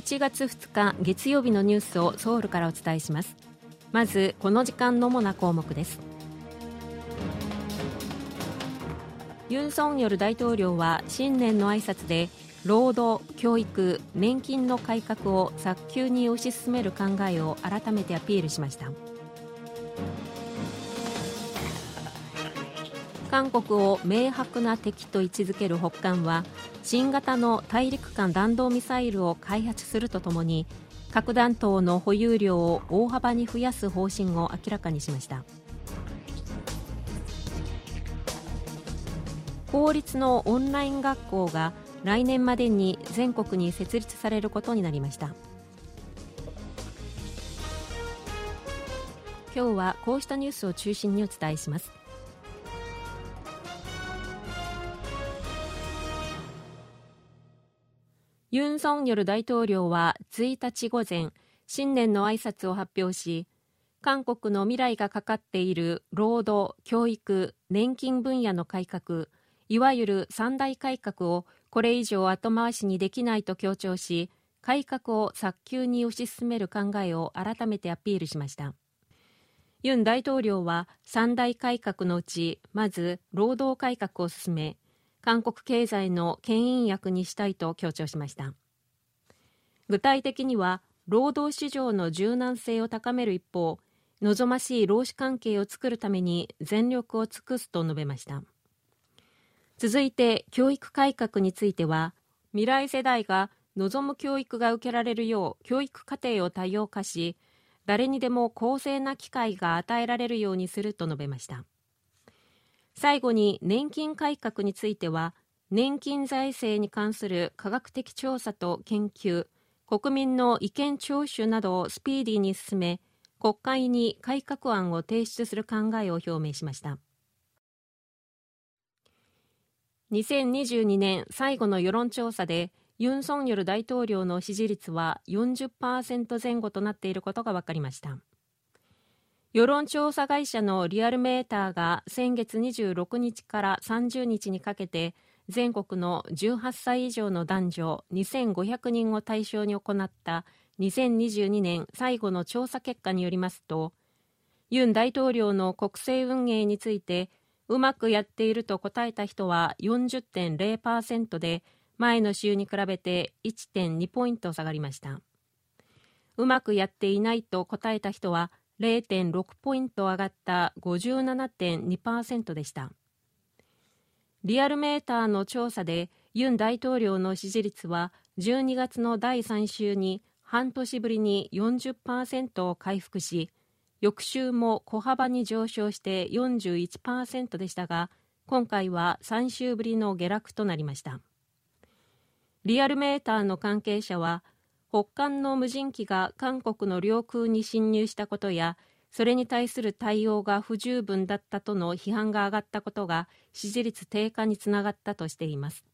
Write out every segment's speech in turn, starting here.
1月2日月曜日のニュースをソウルからお伝えします。まずこの時間の主な項目です。ユン・ソンニョル大統領は新年の挨拶で労働、教育、年金の改革を早急に推し進める考えを改めてアピールしました。韓国を明白な敵と位置づける北韓は新型の大陸間弾道ミサイルを開発するとともに核弾頭の保有量を大幅に増やす方針を明らかにしました。公立のオンライン学校が来年までに全国に設立されることになりました。今日はこうしたニュースを中心にお伝えします。ユン・ソンニョル大統領は1日午前新年の挨拶を発表し韓国の未来がかかっている労働、教育、年金分野の改革いわゆる三大改革をこれ以上後回しにできないと強調し改革を早急に推し進める考えを改めてアピールしました。ユン大統領は三大改革のうちまず労働改革を進め韓国経済の牽引役にしたいと強調しました。具体的には労働市場の柔軟性を高める一方望ましい労使関係を作るために全力を尽くすと述べました。続いて教育改革については未来世代が望む教育が受けられるよう教育課程を多様化し誰にでも公正な機会が与えられるようにすると述べました。最後に年金改革については年金財政に関する科学的調査と研究国民の意見聴取などをスピーディーに進め国会に改革案を提出する考えを表明しました。2022年最後の世論調査でユン・ソンニョル大統領の支持率は40%前後となっていることが分かりました。世論調査会社のリアルメーターが先月26日から30日にかけて全国の18歳以上の男女2500人を対象に行った2022年最後の調査結果によりますとユン大統領の国政運営についてうまくやっていると答えた人は40.0%で前の週に比べて1.2ポイント下がりました。うまくやっていないと答えた人は0.6ポイント上がった57.2%でした。リアルメーターの調査でユン大統領の支持率は12月の第3週に半年ぶりに40%を回復し翌週も小幅に上昇して41%でしたが今回は3週ぶりの下落となりました。リアルメーターの関係者は北韓の無人機が韓国の領空に侵入したことやそれに対する対応が不十分だったとの批判が上がったことが支持率低下につながったとしています。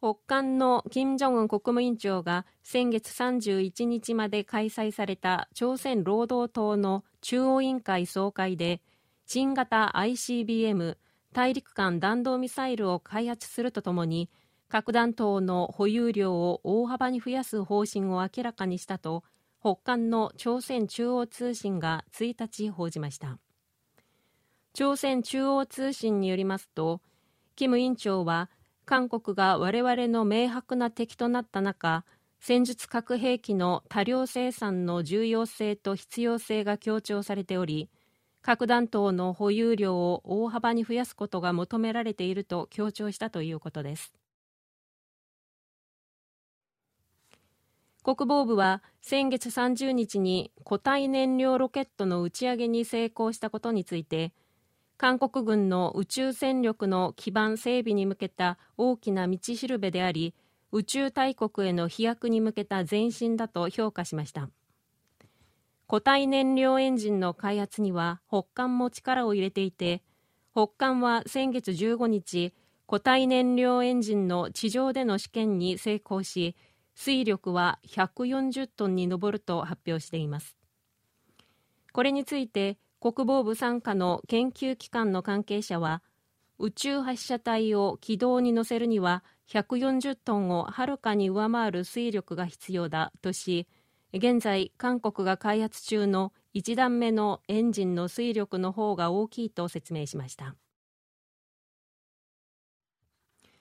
北韓の金正恩国務委員長が先月31日まで開催された朝鮮労働党の中央委員会総会で新型 ICBM 大陸間弾道ミサイルを開発するとともに核弾頭の保有量を大幅に増やす方針を明らかにしたと北韓の朝鮮中央通信が1日報じました。朝鮮中央通信によりますとキム委員長は韓国が我々の明白な敵となった中戦術核兵器の多量生産の重要性と必要性が強調されており核弾頭の保有量を大幅に増やすことが求められていると強調したということです。国防部は先月30日に固体燃料ロケットの打ち上げに成功したことについて韓国軍の宇宙戦力の基盤整備に向けた大きな道しるべであり宇宙大国への飛躍に向けた前進だと評価しました。固体燃料エンジンの開発には北韓も力を入れていて北韓は先月15日固体燃料エンジンの地上での試験に成功し水力は140トンに上ると発表しています。これについて国防部傘下の研究機関の関係者は宇宙発射体を軌道に乗せるには140トンをはるかに上回る水力が必要だとし現在韓国が開発中の1段目のエンジンの水力の方が大きいと説明しました。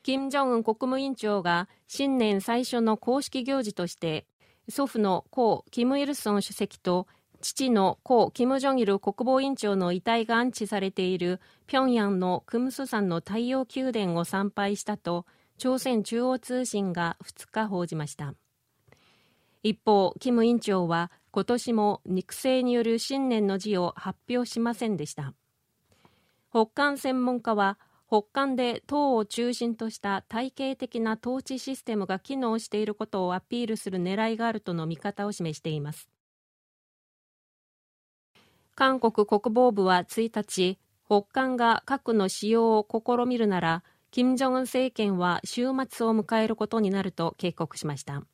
金正恩国務委員長が新年最初の公式行事として祖父の故キム・イルソン主席と父の故キム・ジョンイル国防委員長の遺体が安置されている平壌のクムス山の太陽宮殿を参拝したと朝鮮中央通信が2日報じました。一方キム委員長は今年も肉声による新年の辞を発表しませんでした。北韓専門家は北韓で党を中心とした体系的な統治システムが機能していることをアピールする狙いがあるとの見方を示しています。韓国国防部は1日北韓が核の使用を試みるなら金正恩政権は終末を迎えることになると警告しました。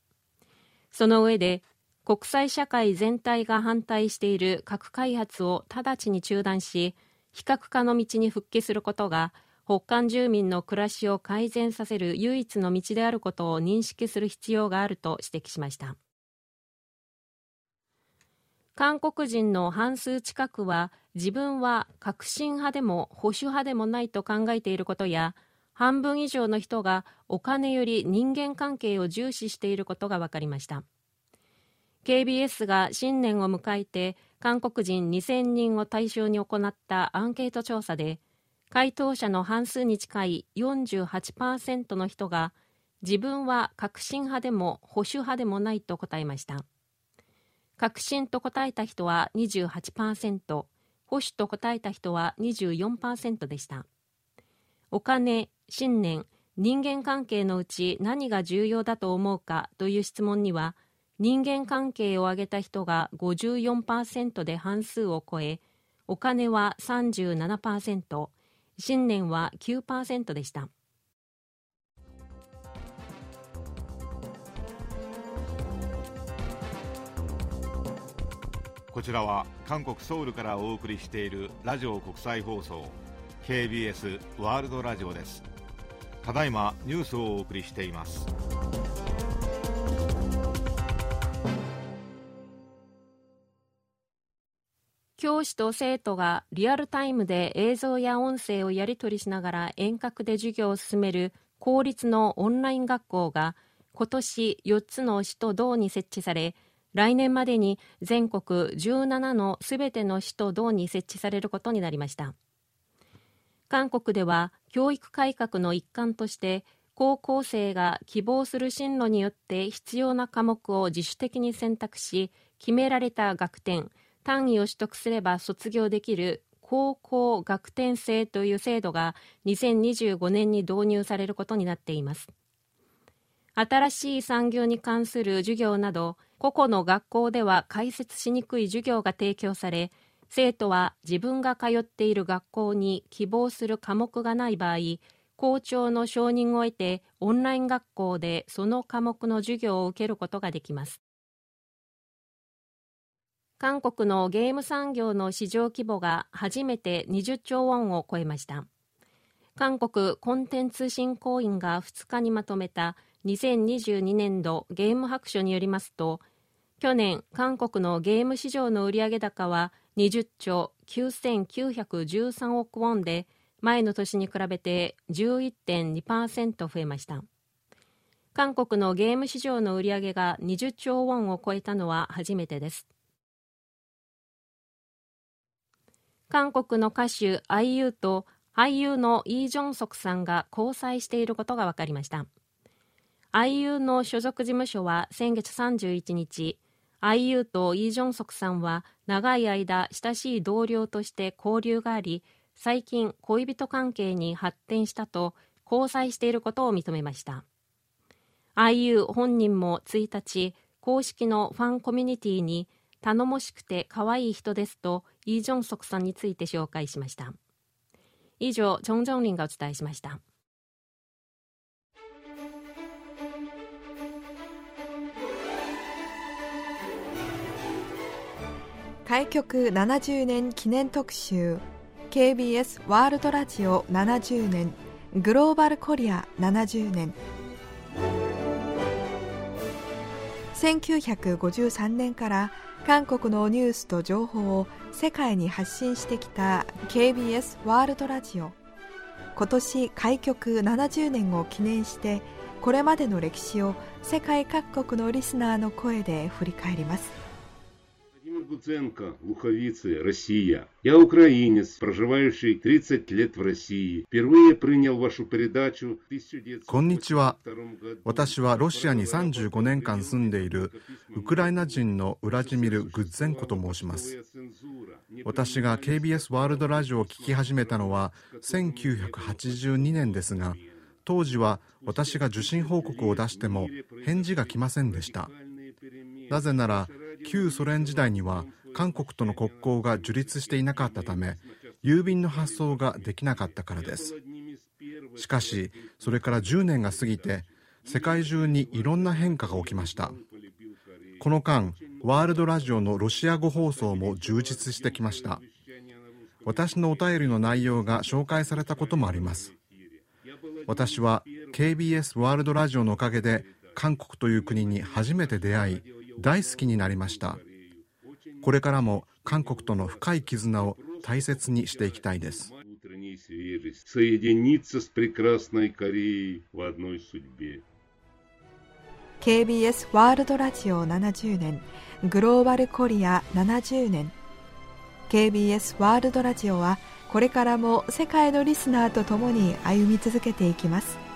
その上で国際社会全体が反対している核開発を直ちに中断し非核化の道に復帰することが北韓住民の暮らしを改善させる唯一の道であることを認識する必要があると指摘しました。韓国人の半数近くは自分は革新派でも保守派でもないと考えていることや半分以上の人がお金より人間関係を重視していることが分かりました。KBS が新年を迎えて韓国人2000人を対象に行ったアンケート調査で回答者の半数に近い48%の人が自分は革新派でも保守派でもないと答えました。革新と答えた人は28%保守と答えた人は24%でした。お金信念人間関係のうち何が重要だと思うかという質問には人間関係を挙げた人が54%で半数を超えお金は37%新年は9%でした。こちらは韓国ソウルからお送りしているラジオ国際放送。KBS ワールドラジオです。ただいまニュースをお送りしています。教師と生徒がリアルタイムで映像や音声をやり取りしながら遠隔で授業を進める公立のオンライン学校が今年4つの市と道に設置され来年までに全国17のすべての市と道に設置されることになりました。韓国では教育改革の一環として高校生が希望する進路によって必要な科目を自主的に選択し決められた学点単位を取得すれば卒業できる高校学点制という制度が2025年に導入されることになっています。新しい産業に関する授業など個々の学校では解説しにくい授業が提供され生徒は自分が通っている学校に希望する科目がない場合校長の承認を得てオンライン学校でその科目の授業を受けることができます。韓国のゲーム産業の市場規模が初めて20兆ウォンを超えました。韓国コンテンツ振興員が2日にまとめた2022年度ゲーム白書によりますと去年韓国のゲーム市場の売上高は20兆9913億ウォンで前の年に比べて11.2%増えました。韓国のゲーム市場の売上が20兆ウォンを超えたのは初めてです。韓国の歌手 IU と俳優のイ・ジョンソクさんが交際していることが分かりました。IU の所属事務所は先月31日 IU とイ・ジョンソクさんは長い間親しい同僚として交流があり最近恋人関係に発展したと交際していることを認めました。IU 本人も1日公式のファンコミュニティに頼もしくて可愛い人ですとイ・ジョンソクさんについて紹介しました。以上チョン・ジョンリンがお伝えしました。開局70年記念特集 KBS ワールドラジオ70年グローバルコリア70年。1953年から韓国のニュースと情報を世界に発信してきた KBS ワールドラジオ。今年開局70年を記念してこれまでの歴史を世界各国のリスナーの声で振り返ります。こんにちは。私はロシアに35年間住んでいるウクライナ人のウラジミル・グッゼンコと申します。私が KBS ワールドラジオを聞き始めたのは1982年ですが、当時は私が受信報告を出しても返事が来ませんでした。なぜなら旧ソ連時代には韓国との国交が樹立していなかったため郵便の発送ができなかったからです。しかしそれから10年が過ぎて世界中にいろんな変化が起きました。この間ワールドラジオのロシア語放送も充実してきました。私のお便りの内容が紹介されたこともあります。私は KBS ワールドラジオのおかげで韓国という国に初めて出会い大好きになりました。これからも韓国との深い絆を大切にしていきたいです。KBS ワールドラジオ70年グローバルコリア70年。KBS ワールドラジオはこれからも世界のリスナーと共に歩み続けていきます。